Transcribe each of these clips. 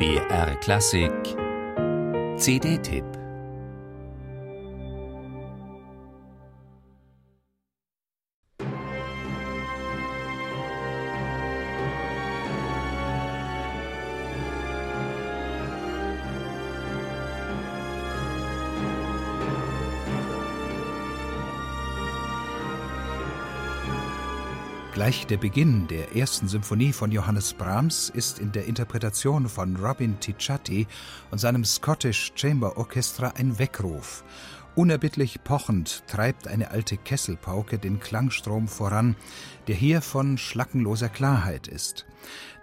BR Klassik. CD-Tipp Gleich der Beginn der ersten Symphonie von Johannes Brahms ist in der Interpretation von Robin Ticciati und seinem Scottish Chamber Orchestra ein Weckruf. Unerbittlich pochend treibt eine alte Kesselpauke den Klangstrom voran, der hier von schlackenloser Klarheit ist.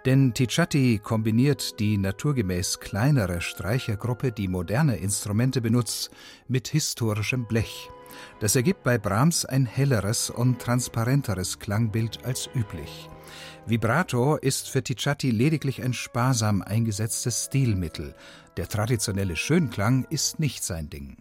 Denn Ticciati kombiniert die naturgemäß kleinere Streichergruppe, die moderne Instrumente benutzt, mit historischem Blech. Das ergibt bei Brahms ein helleres und transparenteres Klangbild als üblich. Vibrato ist für Ticciati lediglich ein sparsam eingesetztes Stilmittel. Der traditionelle Schönklang ist nicht sein Ding.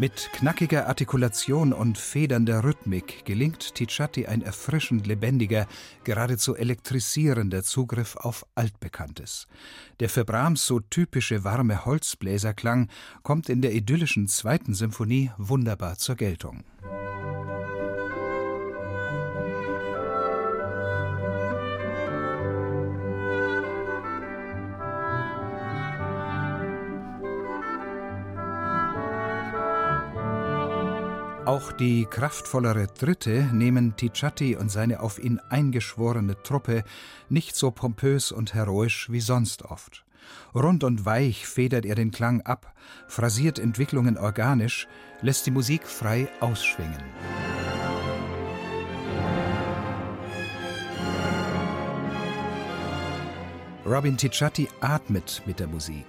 Mit knackiger Artikulation und federnder Rhythmik gelingt Ticciati ein erfrischend lebendiger, geradezu elektrisierender Zugriff auf Altbekanntes. Der für Brahms so typische warme Holzbläserklang kommt in der idyllischen zweiten Symphonie wunderbar zur Geltung. Auch die kraftvollere Dritte nehmen Ticciati und seine auf ihn eingeschworene Truppe nicht so pompös und heroisch wie sonst oft. Rund und weich federt er den Klang ab, phrasiert Entwicklungen organisch, lässt die Musik frei ausschwingen. Robin Ticciati atmet mit der Musik.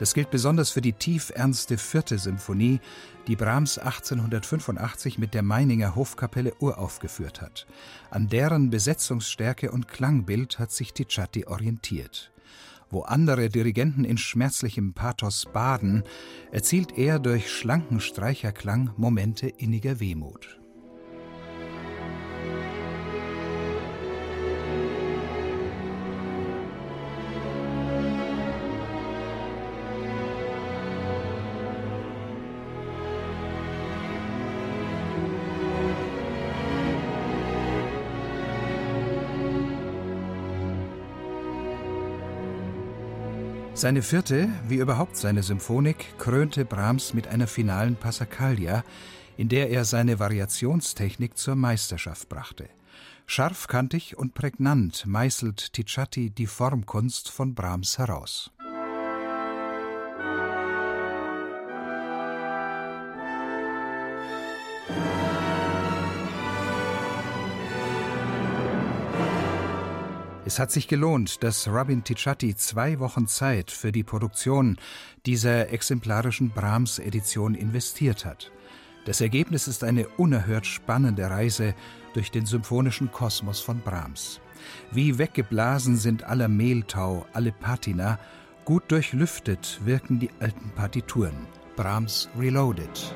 Das gilt besonders für die tiefernste vierte Symphonie, die Brahms 1885 mit der Meininger Hofkapelle uraufgeführt hat. An deren Besetzungsstärke und Klangbild hat sich Ticciati orientiert. Wo andere Dirigenten in schmerzlichem Pathos baden, erzielt er durch schlanken Streicherklang Momente inniger Wehmut. Seine vierte, wie überhaupt seine Symphonik, krönte Brahms mit einer finalen Passacaglia, in der er seine Variationstechnik zur Meisterschaft brachte. Scharfkantig und prägnant meißelt Ticciati die Formkunst von Brahms heraus. Es hat sich gelohnt, dass Robin Ticciati zwei Wochen Zeit für die Produktion dieser exemplarischen Brahms-Edition investiert hat. Das Ergebnis ist eine unerhört spannende Reise durch den symphonischen Kosmos von Brahms. Wie weggeblasen sind aller Mehltau, alle Patina, gut durchlüftet wirken die alten Partituren. Brahms Reloaded.